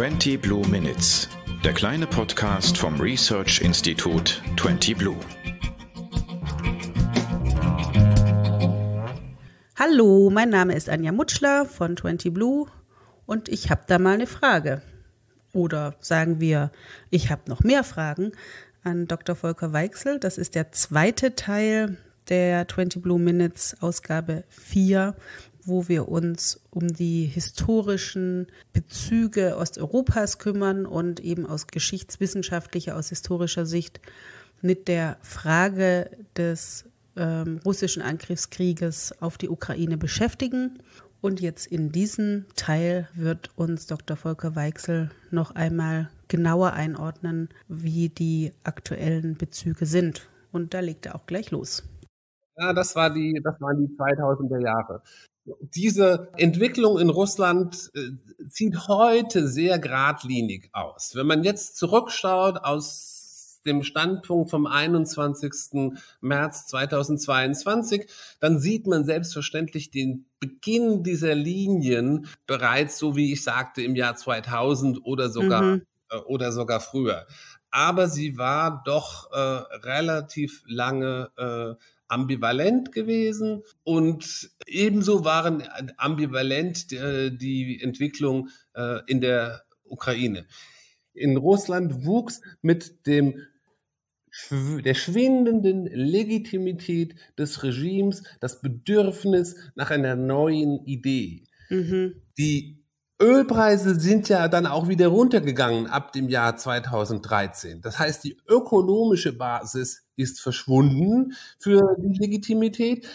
20 Blue Minutes, der kleine Podcast vom Research Institut 20 Blue. Hallo, mein Name ist Anja Mutschler von 20 Blue und ich habe da mal eine Frage. Oder sagen wir, ich habe noch mehr Fragen an Dr. Volker Weichsel. Das ist der zweite Teil der 20 Blue Minutes Ausgabe 4 wo wir uns um die historischen Bezüge Osteuropas kümmern und eben aus geschichtswissenschaftlicher, aus historischer Sicht mit der Frage des ähm, russischen Angriffskrieges auf die Ukraine beschäftigen. Und jetzt in diesem Teil wird uns Dr. Volker Weichsel noch einmal genauer einordnen, wie die aktuellen Bezüge sind. Und da legt er auch gleich los. Ja, das war die, das waren die 2000er Jahre. Diese Entwicklung in Russland äh, sieht heute sehr geradlinig aus. Wenn man jetzt zurückschaut aus dem Standpunkt vom 21. März 2022, dann sieht man selbstverständlich den Beginn dieser Linien bereits, so wie ich sagte, im Jahr 2000 oder sogar, mhm. äh, oder sogar früher. Aber sie war doch äh, relativ lange äh, ambivalent gewesen und ebenso waren ambivalent äh, die Entwicklung äh, in der Ukraine. In Russland wuchs mit dem der schwindenden Legitimität des Regimes das Bedürfnis nach einer neuen Idee. Mhm. Die Ölpreise sind ja dann auch wieder runtergegangen ab dem Jahr 2013. Das heißt, die ökonomische Basis ist verschwunden für die Legitimität.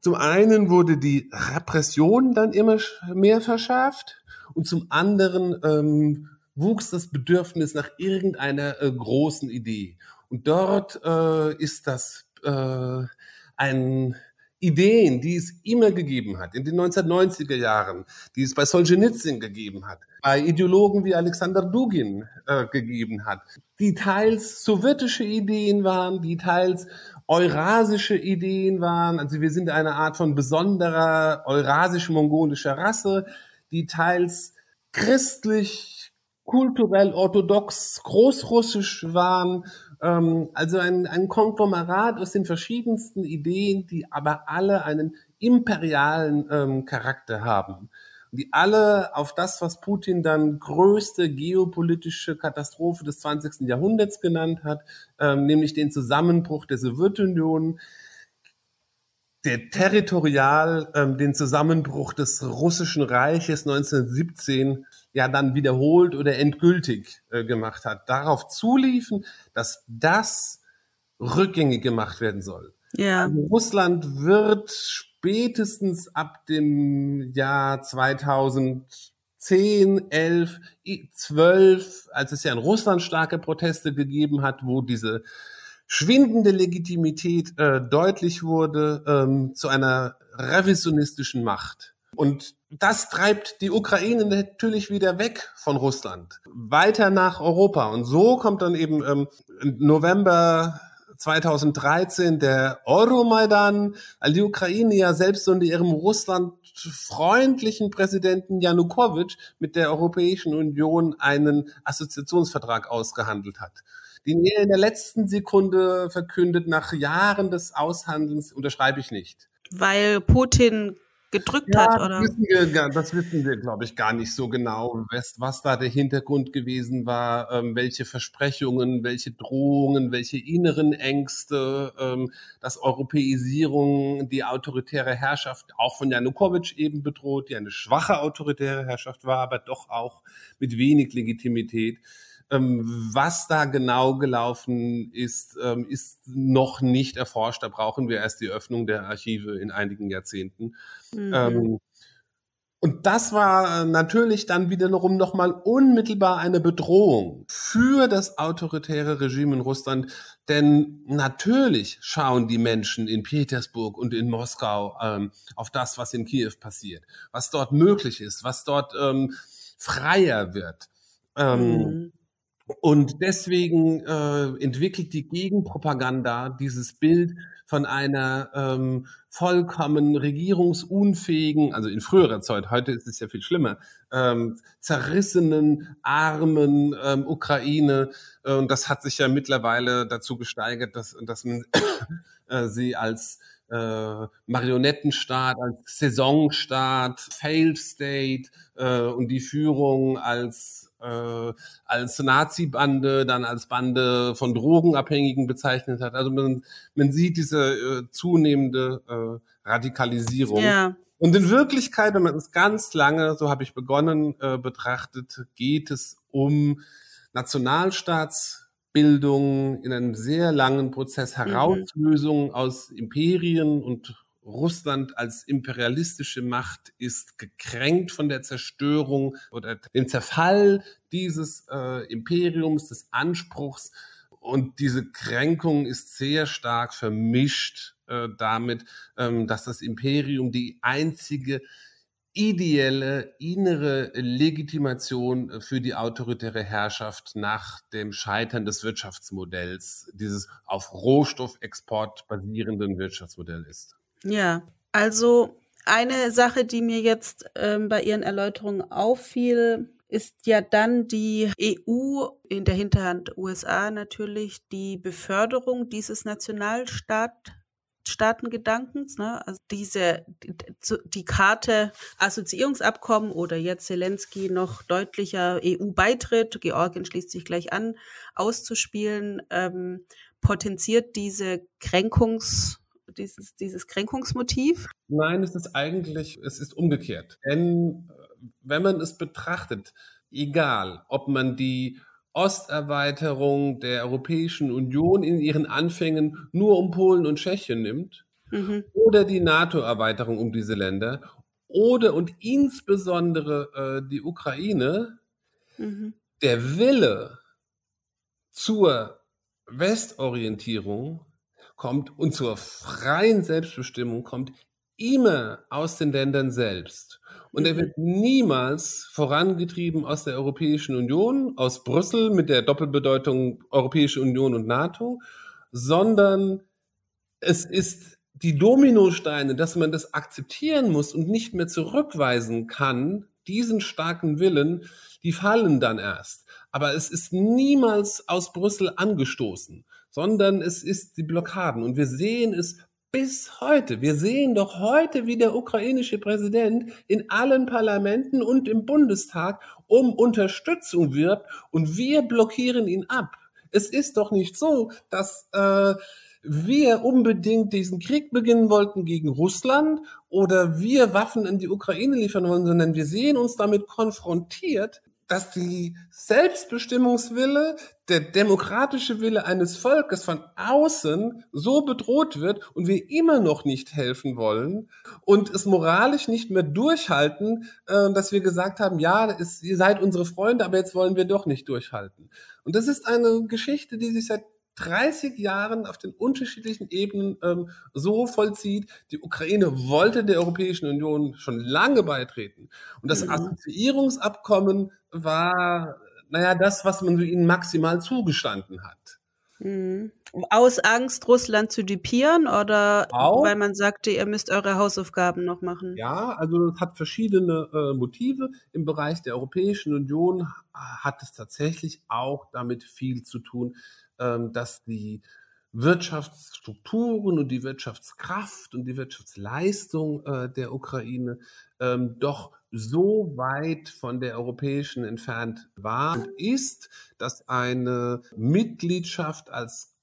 Zum einen wurde die Repression dann immer mehr verschärft und zum anderen ähm, wuchs das Bedürfnis nach irgendeiner äh, großen Idee. Und dort äh, ist das äh, ein Ideen, die es immer gegeben hat, in den 1990er Jahren, die es bei Solzhenitsyn gegeben hat, bei Ideologen wie Alexander Dugin äh, gegeben hat, die teils sowjetische Ideen waren, die teils eurasische Ideen waren. Also wir sind eine Art von besonderer eurasisch-mongolischer Rasse, die teils christlich, kulturell orthodox, großrussisch waren also ein, ein Konglomerat aus den verschiedensten Ideen, die aber alle einen imperialen ähm, Charakter haben. Die alle auf das, was Putin dann größte geopolitische Katastrophe des 20. Jahrhunderts genannt hat, ähm, nämlich den Zusammenbruch der Sowjetunion, der territorial ähm, den Zusammenbruch des russischen Reiches 1917 ja dann wiederholt oder endgültig äh, gemacht hat, darauf zuliefen, dass das rückgängig gemacht werden soll. Ja. Also Russland wird spätestens ab dem Jahr 2010, 11, 12, als es ja in Russland starke Proteste gegeben hat, wo diese schwindende Legitimität äh, deutlich wurde, ähm, zu einer revisionistischen Macht. Und das treibt die Ukraine natürlich wieder weg von Russland, weiter nach Europa. Und so kommt dann eben ähm, November 2013 der Euromaidan, weil die Ukraine ja selbst unter ihrem Russland freundlichen Präsidenten Janukowitsch mit der Europäischen Union einen Assoziationsvertrag ausgehandelt hat den er in der letzten Sekunde verkündet, nach Jahren des Aushandelns unterschreibe ich nicht. Weil Putin gedrückt ja, hat, oder? Das wissen wir, das wissen wir, glaube ich, gar nicht so genau, was, was da der Hintergrund gewesen war, ähm, welche Versprechungen, welche Drohungen, welche inneren Ängste, ähm, dass Europäisierung die autoritäre Herrschaft auch von Janukowitsch eben bedroht, die eine schwache autoritäre Herrschaft war, aber doch auch mit wenig Legitimität. Ähm, was da genau gelaufen ist, ähm, ist noch nicht erforscht. Da brauchen wir erst die Öffnung der Archive in einigen Jahrzehnten. Mhm. Ähm, und das war natürlich dann wiederum nochmal unmittelbar eine Bedrohung für das autoritäre Regime in Russland. Denn natürlich schauen die Menschen in Petersburg und in Moskau ähm, auf das, was in Kiew passiert, was dort möglich ist, was dort ähm, freier wird. Ähm, mhm. Und deswegen äh, entwickelt die Gegenpropaganda dieses Bild von einer ähm, vollkommen regierungsunfähigen, also in früherer Zeit, heute ist es ja viel schlimmer, ähm, zerrissenen, armen ähm, Ukraine. Äh, und das hat sich ja mittlerweile dazu gesteigert, dass, dass man äh, sie als äh, Marionettenstaat, als Saisonstaat, Failed State äh, und die Führung als äh, als Nazi-Bande, dann als Bande von Drogenabhängigen bezeichnet hat. Also man, man sieht diese äh, zunehmende äh, Radikalisierung. Ja. Und in Wirklichkeit, wenn man es ganz lange, so habe ich begonnen, äh, betrachtet, geht es um Nationalstaatsbildung in einem sehr langen Prozess, mhm. Herauslösung mhm. aus Imperien und Russland als imperialistische Macht ist gekränkt von der Zerstörung oder dem Zerfall dieses äh, Imperiums, des Anspruchs. Und diese Kränkung ist sehr stark vermischt äh, damit, ähm, dass das Imperium die einzige ideelle innere Legitimation für die autoritäre Herrschaft nach dem Scheitern des Wirtschaftsmodells, dieses auf Rohstoffexport basierenden Wirtschaftsmodell ist. Ja, also eine Sache, die mir jetzt ähm, bei Ihren Erläuterungen auffiel, ist ja dann die EU in der Hinterhand USA natürlich die Beförderung dieses Nationalstaatengedankens, ne? also diese die, die Karte Assoziierungsabkommen oder jetzt Zelensky noch deutlicher EU-Beitritt, Georgien schließt sich gleich an, auszuspielen, ähm, potenziert diese Kränkungs dieses, dieses Kränkungsmotiv? Nein, es ist eigentlich, es ist umgekehrt. Denn äh, wenn man es betrachtet, egal, ob man die Osterweiterung der Europäischen Union in ihren Anfängen nur um Polen und Tschechien nimmt mhm. oder die NATO-Erweiterung um diese Länder oder und insbesondere äh, die Ukraine, mhm. der Wille zur Westorientierung kommt und zur freien Selbstbestimmung kommt immer aus den Ländern selbst. Und er wird niemals vorangetrieben aus der Europäischen Union, aus Brüssel mit der Doppelbedeutung Europäische Union und NATO, sondern es ist die Dominosteine, dass man das akzeptieren muss und nicht mehr zurückweisen kann, diesen starken Willen, die fallen dann erst. Aber es ist niemals aus Brüssel angestoßen sondern es ist die Blockaden. Und wir sehen es bis heute. Wir sehen doch heute, wie der ukrainische Präsident in allen Parlamenten und im Bundestag um Unterstützung wirbt und wir blockieren ihn ab. Es ist doch nicht so, dass äh, wir unbedingt diesen Krieg beginnen wollten gegen Russland oder wir Waffen in die Ukraine liefern wollen, sondern wir sehen uns damit konfrontiert, dass die Selbstbestimmungswille, der demokratische Wille eines Volkes von außen so bedroht wird und wir immer noch nicht helfen wollen und es moralisch nicht mehr durchhalten, äh, dass wir gesagt haben, ja, ihr seid unsere Freunde, aber jetzt wollen wir doch nicht durchhalten. Und das ist eine Geschichte, die sich seit 30 Jahren auf den unterschiedlichen Ebenen ähm, so vollzieht. Die Ukraine wollte der Europäischen Union schon lange beitreten. Und das mhm. Assoziierungsabkommen war, naja, das, was man ihnen maximal zugestanden hat. Mhm. Aus Angst, Russland zu dupieren oder Auch? weil man sagte, ihr müsst eure Hausaufgaben noch machen? Ja, also es hat verschiedene äh, Motive. Im Bereich der Europäischen Union hat es tatsächlich auch damit viel zu tun, dass die Wirtschaftsstrukturen und die Wirtschaftskraft und die Wirtschaftsleistung äh, der Ukraine ähm, doch so weit von der europäischen entfernt war und ist, dass eine Mitgliedschaft als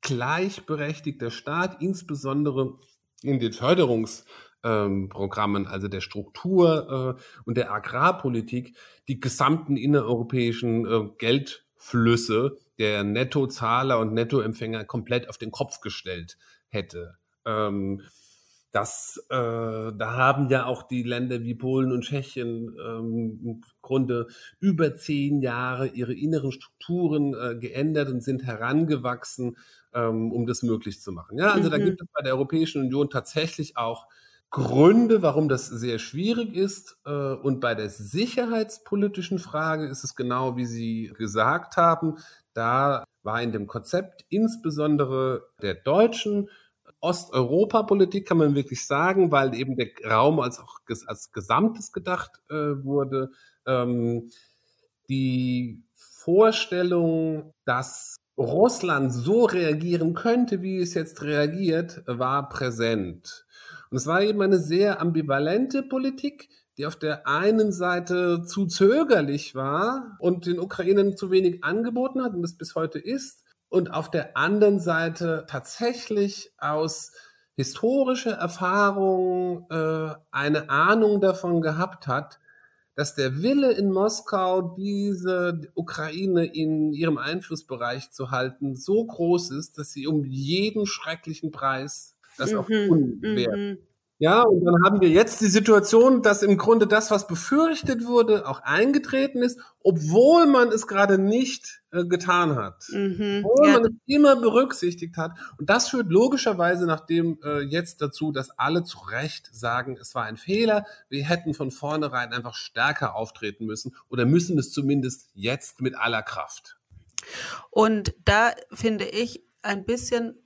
gleichberechtigter Staat, insbesondere in den Förderungsprogrammen, ähm, also der Struktur äh, und der Agrarpolitik, die gesamten innereuropäischen äh, Geldflüsse der Nettozahler und Nettoempfänger komplett auf den Kopf gestellt hätte. Ähm, das, äh, da haben ja auch die Länder wie Polen und Tschechien ähm, im Grunde über zehn Jahre ihre inneren Strukturen äh, geändert und sind herangewachsen, ähm, um das möglich zu machen. Ja, also mhm. da gibt es bei der Europäischen Union tatsächlich auch Gründe, warum das sehr schwierig ist. Äh, und bei der sicherheitspolitischen Frage ist es genau, wie Sie gesagt haben. Da war in dem Konzept insbesondere der deutschen Osteuropa-Politik, kann man wirklich sagen, weil eben der Raum als auch als Gesamtes gedacht äh, wurde. Ähm, die Vorstellung, dass Russland so reagieren könnte, wie es jetzt reagiert, war präsent. Und es war eben eine sehr ambivalente Politik, die auf der einen Seite zu zögerlich war und den Ukrainern zu wenig angeboten hat und das bis heute ist. Und auf der anderen Seite tatsächlich aus historischer Erfahrung äh, eine Ahnung davon gehabt hat, dass der Wille in Moskau, diese Ukraine in ihrem Einflussbereich zu halten, so groß ist, dass sie um jeden schrecklichen Preis das mhm. auch tun werden. Mhm. Ja, und dann haben wir jetzt die Situation, dass im Grunde das, was befürchtet wurde, auch eingetreten ist, obwohl man es gerade nicht äh, getan hat. Mhm, obwohl ja. man es immer berücksichtigt hat. Und das führt logischerweise nachdem äh, jetzt dazu, dass alle zu Recht sagen, es war ein Fehler. Wir hätten von vornherein einfach stärker auftreten müssen oder müssen es zumindest jetzt mit aller Kraft. Und da finde ich ein bisschen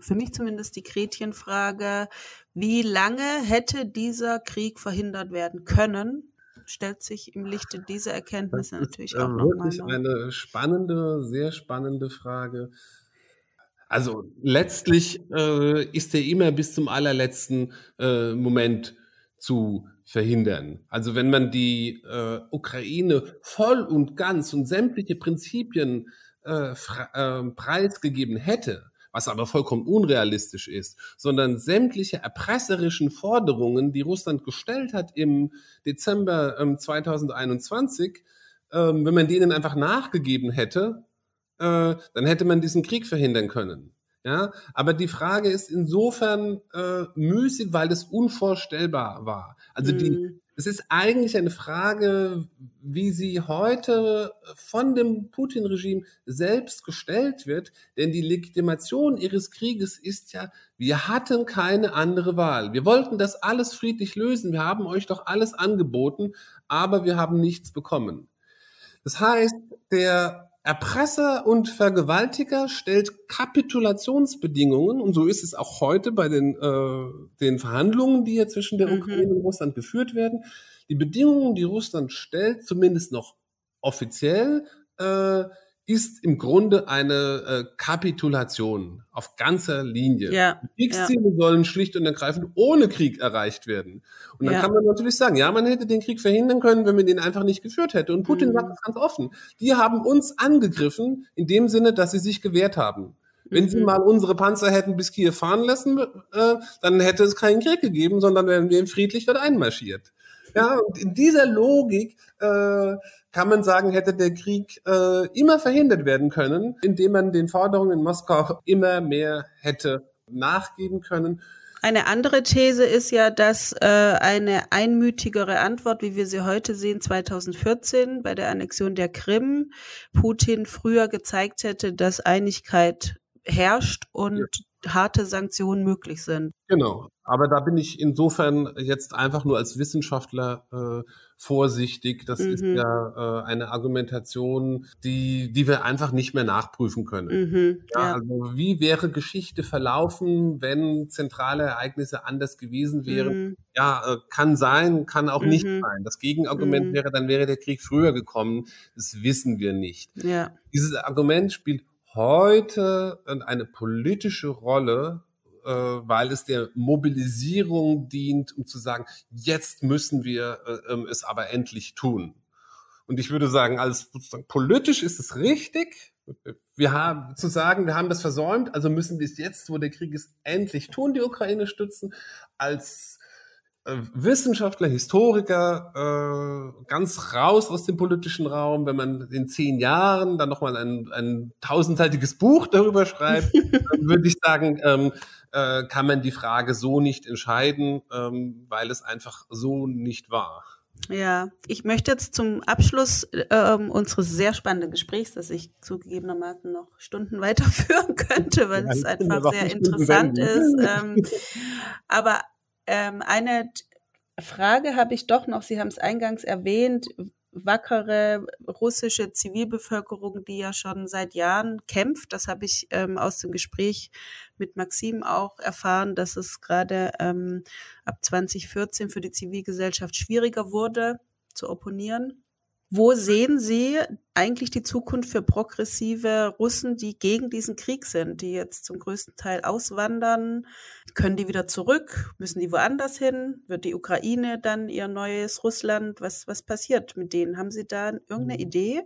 für mich zumindest die Gretchenfrage, wie lange hätte dieser Krieg verhindert werden können? Stellt sich im Lichte dieser Erkenntnisse natürlich ist, auch äh, wirklich noch. eine spannende, sehr spannende Frage. Also letztlich äh, ist er immer bis zum allerletzten äh, Moment zu verhindern. Also wenn man die äh, Ukraine voll und ganz und sämtliche Prinzipien äh, äh, preisgegeben hätte, was aber vollkommen unrealistisch ist, sondern sämtliche erpresserischen Forderungen, die Russland gestellt hat im Dezember ähm, 2021, ähm, wenn man denen einfach nachgegeben hätte, äh, dann hätte man diesen Krieg verhindern können. Ja, aber die Frage ist insofern äh, müßig, weil das unvorstellbar war. Also die, mhm. Es ist eigentlich eine Frage, wie sie heute von dem Putin-Regime selbst gestellt wird, denn die Legitimation ihres Krieges ist ja, wir hatten keine andere Wahl. Wir wollten das alles friedlich lösen. Wir haben euch doch alles angeboten, aber wir haben nichts bekommen. Das heißt, der Erpresser und Vergewaltiger stellt Kapitulationsbedingungen und so ist es auch heute bei den, äh, den Verhandlungen, die hier zwischen der mhm. Ukraine und Russland geführt werden. Die Bedingungen, die Russland stellt, zumindest noch offiziell, äh, ist im Grunde eine äh, Kapitulation auf ganzer Linie. Ja, Kriegsziele ja. sollen schlicht und ergreifend ohne Krieg erreicht werden. Und dann ja. kann man natürlich sagen, ja, man hätte den Krieg verhindern können, wenn man den einfach nicht geführt hätte. Und Putin mhm. sagt es ganz offen. Die haben uns angegriffen in dem Sinne, dass sie sich gewehrt haben. Wenn mhm. sie mal unsere Panzer hätten bis Kiew fahren lassen, äh, dann hätte es keinen Krieg gegeben, sondern wären wir friedlich dort einmarschiert. Ja, und in dieser Logik äh, kann man sagen, hätte der Krieg äh, immer verhindert werden können, indem man den Forderungen in Moskau immer mehr hätte nachgeben können. Eine andere These ist ja, dass äh, eine einmütigere Antwort, wie wir sie heute sehen, 2014 bei der Annexion der Krim, Putin früher gezeigt hätte, dass Einigkeit herrscht und ja. Harte Sanktionen möglich sind. Genau. Aber da bin ich insofern jetzt einfach nur als Wissenschaftler äh, vorsichtig. Das mhm. ist ja äh, eine Argumentation, die, die wir einfach nicht mehr nachprüfen können. Mhm, ja, ja. Also wie wäre Geschichte verlaufen, wenn zentrale Ereignisse anders gewesen wären? Mhm. Ja, äh, kann sein, kann auch nicht mhm. sein. Das Gegenargument mhm. wäre, dann wäre der Krieg früher gekommen. Das wissen wir nicht. Ja. Dieses Argument spielt heute eine politische Rolle, äh, weil es der Mobilisierung dient, um zu sagen, jetzt müssen wir äh, ähm, es aber endlich tun. Und ich würde sagen, als politisch ist es richtig, wir haben zu sagen, wir haben das versäumt, also müssen wir es jetzt, wo der Krieg ist, endlich tun, die Ukraine stützen. Als Wissenschaftler, Historiker, äh, ganz raus aus dem politischen Raum, wenn man in zehn Jahren dann nochmal ein, ein tausendseitiges Buch darüber schreibt, dann würde ich sagen, ähm, äh, kann man die Frage so nicht entscheiden, ähm, weil es einfach so nicht war. Ja, ich möchte jetzt zum Abschluss äh, unseres sehr spannenden Gesprächs, das ich zugegebenermaßen noch Stunden weiterführen könnte, weil ja, es einfach sehr interessant ist. Ähm, aber Ähm, eine Frage habe ich doch noch. Sie haben es eingangs erwähnt. Wackere russische Zivilbevölkerung, die ja schon seit Jahren kämpft. Das habe ich ähm, aus dem Gespräch mit Maxim auch erfahren, dass es gerade ähm, ab 2014 für die Zivilgesellschaft schwieriger wurde zu opponieren. Wo sehen Sie eigentlich die Zukunft für progressive Russen, die gegen diesen Krieg sind, die jetzt zum größten Teil auswandern? Können die wieder zurück? Müssen die woanders hin? Wird die Ukraine dann ihr neues Russland? Was, was passiert mit denen? Haben Sie da irgendeine mhm. Idee?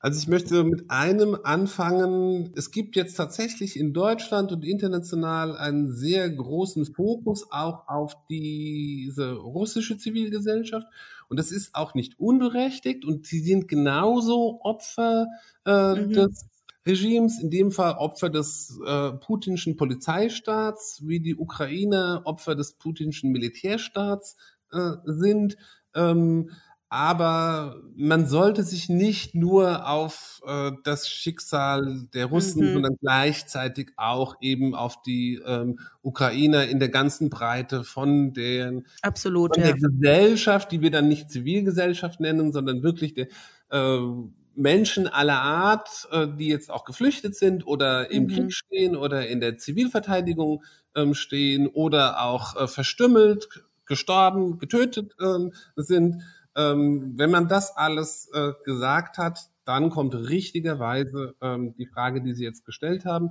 Also ich möchte mit einem anfangen. Es gibt jetzt tatsächlich in Deutschland und international einen sehr großen Fokus auch auf diese russische Zivilgesellschaft. Und das ist auch nicht unberechtigt. Und sie sind genauso Opfer äh, mhm. des Regimes, in dem Fall Opfer des äh, putinschen Polizeistaats, wie die Ukrainer Opfer des putinschen Militärstaats äh, sind. Ähm, aber man sollte sich nicht nur auf äh, das Schicksal der Russen, mhm. sondern gleichzeitig auch eben auf die ähm, Ukrainer in der ganzen Breite von, den, Absolut, von ja. der Gesellschaft, die wir dann nicht Zivilgesellschaft nennen, sondern wirklich der äh, Menschen aller Art, äh, die jetzt auch geflüchtet sind oder im mhm. Krieg stehen oder in der Zivilverteidigung ähm, stehen oder auch äh, verstümmelt, gestorben, getötet ähm, sind ähm, wenn man das alles äh, gesagt hat, dann kommt richtigerweise ähm, die Frage, die Sie jetzt gestellt haben.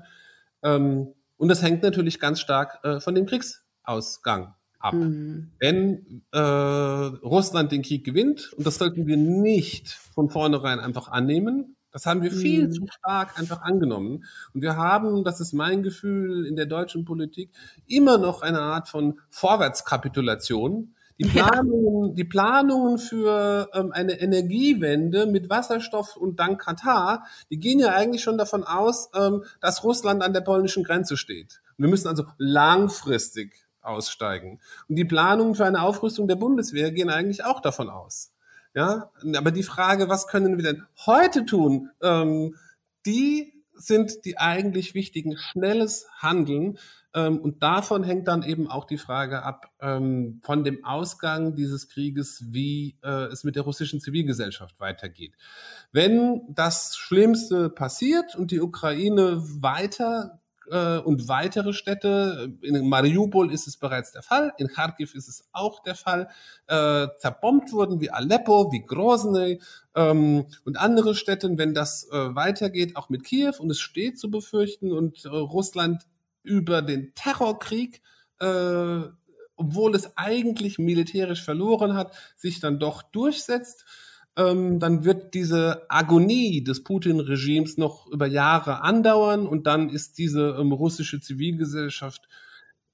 Ähm, und das hängt natürlich ganz stark äh, von dem Kriegsausgang ab. Mhm. Wenn äh, Russland den Krieg gewinnt, und das sollten wir nicht von vornherein einfach annehmen, das haben wir viel mhm. zu stark einfach angenommen. Und wir haben, das ist mein Gefühl, in der deutschen Politik immer noch eine Art von Vorwärtskapitulation die Planungen, ja. die Planungen für ähm, eine Energiewende mit Wasserstoff und dank Katar, die gehen ja eigentlich schon davon aus, ähm, dass Russland an der polnischen Grenze steht. Wir müssen also langfristig aussteigen. Und die Planungen für eine Aufrüstung der Bundeswehr gehen eigentlich auch davon aus. Ja, aber die Frage, was können wir denn heute tun, ähm, die sind die eigentlich wichtigen. Schnelles Handeln und davon hängt dann eben auch die Frage ab ähm, von dem Ausgang dieses Krieges, wie äh, es mit der russischen Zivilgesellschaft weitergeht. Wenn das Schlimmste passiert und die Ukraine weiter äh, und weitere Städte, in Mariupol ist es bereits der Fall, in Kharkiv ist es auch der Fall, äh, zerbombt wurden wie Aleppo, wie Grozny ähm, und andere Städte, wenn das äh, weitergeht, auch mit Kiew und es steht zu befürchten und äh, Russland über den Terrorkrieg, äh, obwohl es eigentlich militärisch verloren hat, sich dann doch durchsetzt, ähm, dann wird diese Agonie des Putin-Regimes noch über Jahre andauern und dann ist diese ähm, russische Zivilgesellschaft,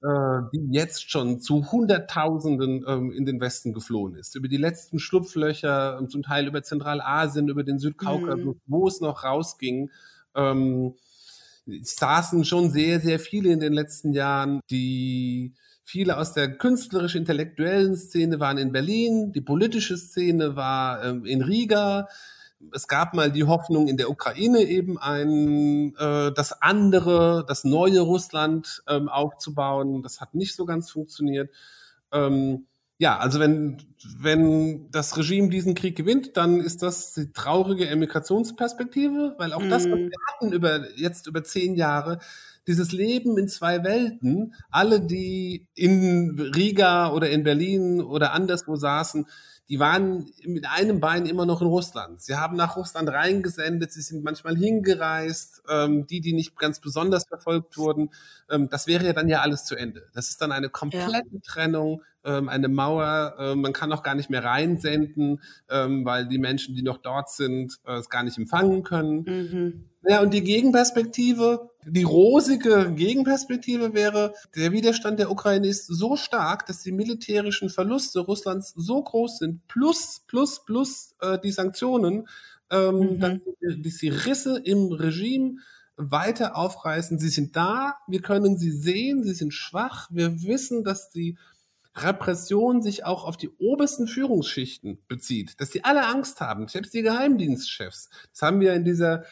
äh, die jetzt schon zu Hunderttausenden ähm, in den Westen geflohen ist, über die letzten Schlupflöcher, ähm, zum Teil über Zentralasien, über den Südkaukasus, mhm. wo es noch rausging, ähm, saßen schon sehr, sehr viele in den letzten Jahren, die viele aus der künstlerisch-intellektuellen Szene waren in Berlin, die politische Szene war ähm, in Riga. Es gab mal die Hoffnung in der Ukraine eben ein äh, das andere, das neue Russland ähm, aufzubauen. Das hat nicht so ganz funktioniert. Ähm, ja, also wenn, wenn das Regime diesen Krieg gewinnt, dann ist das die traurige Emigrationsperspektive, weil auch mm. das, was mhm. wir hatten über, jetzt über zehn Jahre, dieses Leben in zwei Welten, alle, die in Riga oder in Berlin oder anderswo saßen, die waren mit einem Bein immer noch in Russland. Sie haben nach Russland reingesendet, sie sind manchmal hingereist, ähm, die, die nicht ganz besonders verfolgt wurden. Ähm, das wäre ja dann ja alles zu Ende. Das ist dann eine komplette ja. Trennung, ähm, eine Mauer. Äh, man kann auch gar nicht mehr reinsenden, ähm, weil die Menschen, die noch dort sind, äh, es gar nicht empfangen können. Mhm. Ja, und die Gegenperspektive, die rosige Gegenperspektive wäre, der Widerstand der Ukraine ist so stark, dass die militärischen Verluste Russlands so groß sind, plus, plus, plus äh, die Sanktionen, ähm, mhm. dass, dass die Risse im Regime weiter aufreißen. Sie sind da, wir können sie sehen, sie sind schwach. Wir wissen, dass die Repression sich auch auf die obersten Führungsschichten bezieht, dass sie alle Angst haben, selbst die Geheimdienstchefs. Das haben wir in dieser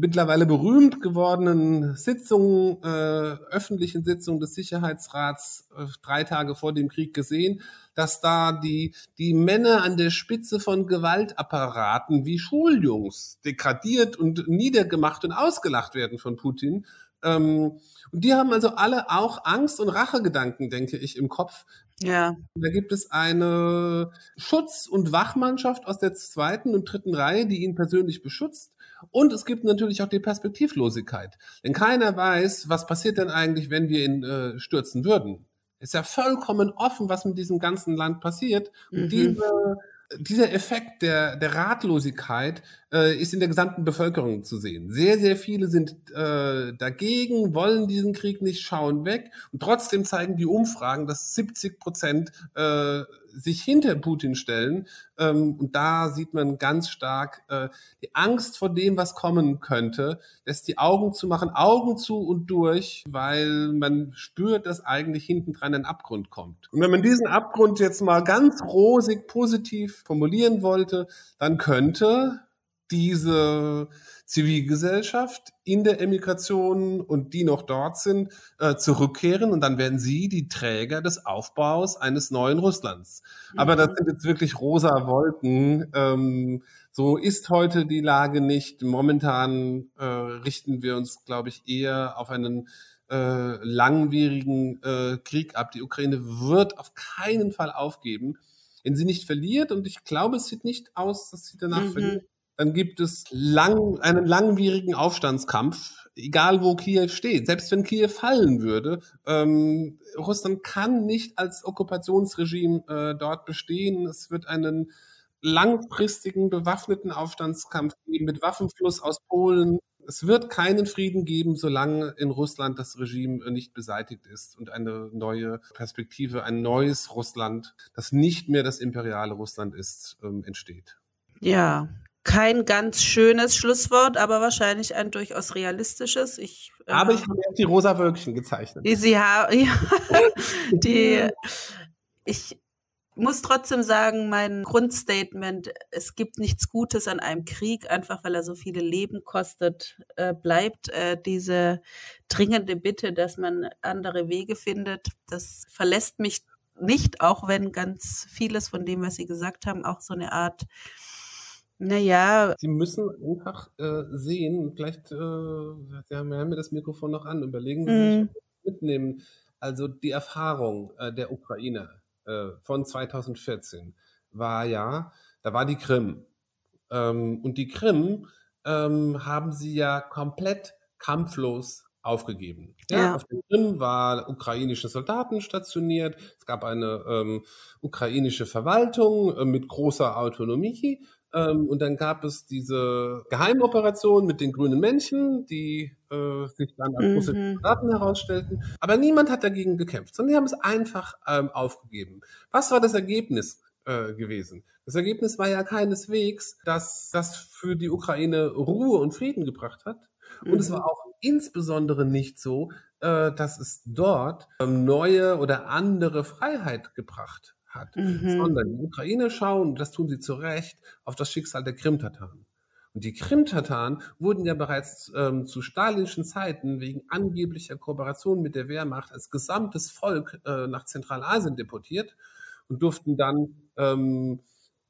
mittlerweile berühmt gewordenen Sitzungen, äh, öffentlichen Sitzungen des Sicherheitsrats äh, drei Tage vor dem Krieg gesehen, dass da die, die Männer an der Spitze von Gewaltapparaten wie Schuljungs degradiert und niedergemacht und ausgelacht werden von Putin. Ähm, und die haben also alle auch Angst und Rachegedanken, denke ich, im Kopf, ja. Da gibt es eine Schutz- und Wachmannschaft aus der zweiten und dritten Reihe, die ihn persönlich beschützt. Und es gibt natürlich auch die Perspektivlosigkeit. Denn keiner weiß, was passiert denn eigentlich, wenn wir ihn äh, stürzen würden. Ist ja vollkommen offen, was mit diesem ganzen Land passiert. Und mhm. diese dieser Effekt der, der Ratlosigkeit äh, ist in der gesamten Bevölkerung zu sehen. Sehr, sehr viele sind äh, dagegen, wollen diesen Krieg nicht, schauen weg. Und trotzdem zeigen die Umfragen, dass 70 Prozent äh, sich hinter Putin stellen. Ähm, und da sieht man ganz stark äh, die Angst vor dem, was kommen könnte, lässt die Augen zu machen, Augen zu und durch, weil man spürt, dass eigentlich hinten dran ein Abgrund kommt. Und wenn man diesen Abgrund jetzt mal ganz rosig positiv formulieren wollte, dann könnte diese Zivilgesellschaft in der Emigration und die noch dort sind, äh, zurückkehren und dann werden sie die Träger des Aufbaus eines neuen Russlands. Mhm. Aber das sind jetzt wirklich rosa Wolken. Ähm, so ist heute die Lage nicht. Momentan äh, richten wir uns, glaube ich, eher auf einen äh, langwierigen äh, Krieg ab. Die Ukraine wird auf keinen Fall aufgeben. Wenn sie nicht verliert, und ich glaube, es sieht nicht aus, dass sie danach mhm. verliert, dann gibt es lang, einen langwierigen Aufstandskampf, egal wo Kiew steht. Selbst wenn Kiew fallen würde, ähm, Russland kann nicht als Okkupationsregime äh, dort bestehen. Es wird einen langfristigen bewaffneten Aufstandskampf geben mit Waffenfluss aus Polen. Es wird keinen Frieden geben, solange in Russland das Regime nicht beseitigt ist und eine neue Perspektive, ein neues Russland, das nicht mehr das imperiale Russland ist, ähm, entsteht. Ja, kein ganz schönes Schlusswort, aber wahrscheinlich ein durchaus realistisches. Ich, äh, aber ich habe die rosa Wölkchen gezeichnet. Die, sie haben, ja, die, ich muss trotzdem sagen, mein Grundstatement, es gibt nichts Gutes an einem Krieg, einfach weil er so viele Leben kostet, äh, bleibt äh, diese dringende Bitte, dass man andere Wege findet. Das verlässt mich nicht, auch wenn ganz vieles von dem, was Sie gesagt haben, auch so eine Art naja. Sie müssen einfach äh, sehen, vielleicht, äh, Sie haben ja das Mikrofon noch an, überlegen Sie mm. sich, mitnehmen. Also die Erfahrung äh, der Ukraine äh, von 2014 war ja, da war die Krim. Ähm, und die Krim ähm, haben sie ja komplett kampflos aufgegeben. Ja, ja. Auf der Krim waren ukrainische Soldaten stationiert. Es gab eine ähm, ukrainische Verwaltung äh, mit großer Autonomie. Ähm, und dann gab es diese Geheimoperation mit den grünen Männchen, die äh, sich dann als mhm. Soldaten herausstellten. Aber niemand hat dagegen gekämpft, sondern die haben es einfach ähm, aufgegeben. Was war das Ergebnis äh, gewesen? Das Ergebnis war ja keineswegs, dass das für die Ukraine Ruhe und Frieden gebracht hat. Und es war mhm. auch insbesondere nicht so, äh, dass es dort ähm, neue oder andere Freiheit gebracht hat, mhm. sondern die Ukraine schauen, das tun sie zu Recht, auf das Schicksal der Krim-Tataren. Und die Krim-Tataren wurden ja bereits ähm, zu stalinischen Zeiten wegen angeblicher Kooperation mit der Wehrmacht als gesamtes Volk äh, nach Zentralasien deportiert und durften dann ähm,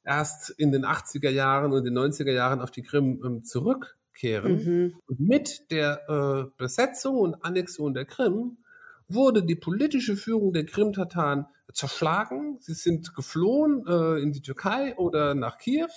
erst in den 80er Jahren und den 90er Jahren auf die Krim ähm, zurückkehren. Mhm. Und mit der äh, Besetzung und Annexion der Krim wurde die politische Führung der Krim-Tataren zerschlagen. Sie sind geflohen äh, in die Türkei oder nach Kiew.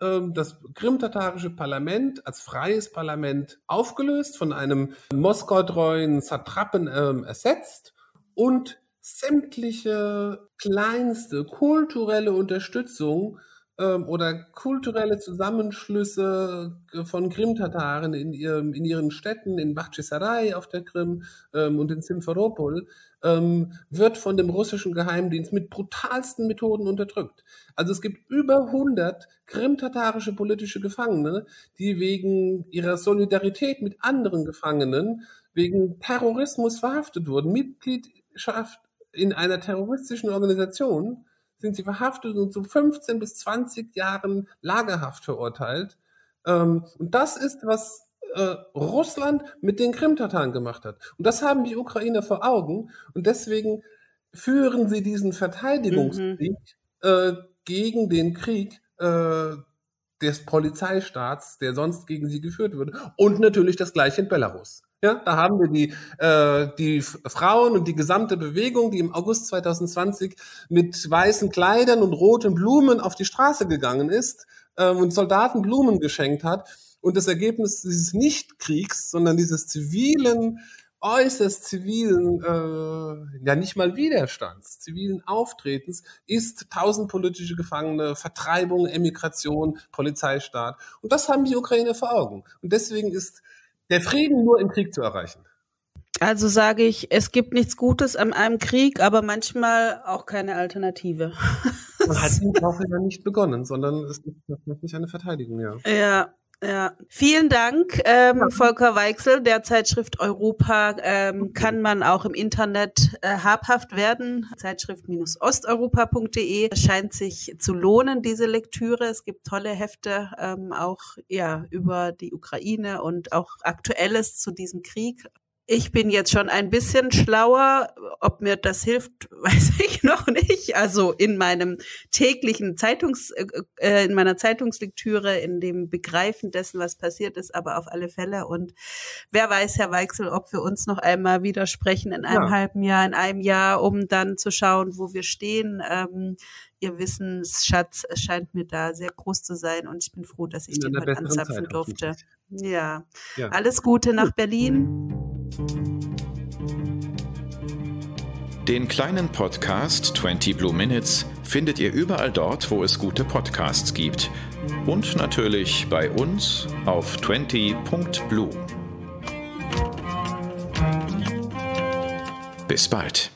Ähm, das krimtatarische Parlament als freies Parlament aufgelöst, von einem moskautreuen Satrapen ähm, ersetzt und sämtliche kleinste kulturelle Unterstützung ähm, oder kulturelle Zusammenschlüsse von Krim-Tataren in, in ihren Städten, in Bakhchisarai auf der Krim ähm, und in Simferopol, ähm, wird von dem russischen Geheimdienst mit brutalsten Methoden unterdrückt. Also es gibt über 100 krimtatarische politische Gefangene, die wegen ihrer Solidarität mit anderen Gefangenen wegen Terrorismus verhaftet wurden, Mitgliedschaft in einer terroristischen Organisation sind sie verhaftet und zu 15 bis 20 Jahren Lagerhaft verurteilt. Ähm, und das ist, was äh, Russland mit den Krim-Tataren gemacht hat. Und das haben die Ukrainer vor Augen. Und deswegen führen sie diesen Verteidigungskrieg mhm. äh, gegen den Krieg äh, des Polizeistaats, der sonst gegen sie geführt wird. Und natürlich das gleiche in Belarus. Ja, da haben wir die, äh, die Frauen und die gesamte Bewegung, die im August 2020 mit weißen Kleidern und roten Blumen auf die Straße gegangen ist äh, und Soldaten Blumen geschenkt hat. Und das Ergebnis dieses Nicht-Kriegs, sondern dieses zivilen, äußerst zivilen, äh, ja nicht mal Widerstands, zivilen Auftretens, ist tausend politische Gefangene, Vertreibung, Emigration, Polizeistaat. Und das haben die Ukrainer vor Augen. Und deswegen ist der Frieden nur im Krieg zu erreichen. Also sage ich, es gibt nichts Gutes an einem Krieg, aber manchmal auch keine Alternative. Man hat ihn auch ja nicht begonnen, sondern es ist tatsächlich eine Verteidigung, ja. Ja, ja, vielen Dank, ähm, Volker Weichsel. Der Zeitschrift Europa ähm, kann man auch im Internet äh, habhaft werden. Zeitschrift-osteuropa.de scheint sich zu lohnen, diese Lektüre. Es gibt tolle Hefte ähm, auch ja über die Ukraine und auch Aktuelles zu diesem Krieg. Ich bin jetzt schon ein bisschen schlauer. Ob mir das hilft, weiß ich noch nicht. Also in meinem täglichen Zeitungs, äh, äh, in meiner Zeitungslektüre, in dem Begreifen dessen, was passiert ist, aber auf alle Fälle. Und wer weiß, Herr Weichsel, ob wir uns noch einmal widersprechen in einem ja. halben Jahr, in einem Jahr, um dann zu schauen, wo wir stehen. Ähm, Ihr Wissensschatz scheint mir da sehr groß zu sein und ich bin froh, dass ich den heute anzapfen durfte. Ja. ja. Alles Gute nach Berlin. Den kleinen Podcast 20 Blue Minutes findet ihr überall dort, wo es gute Podcasts gibt. Und natürlich bei uns auf 20.blue. Bis bald.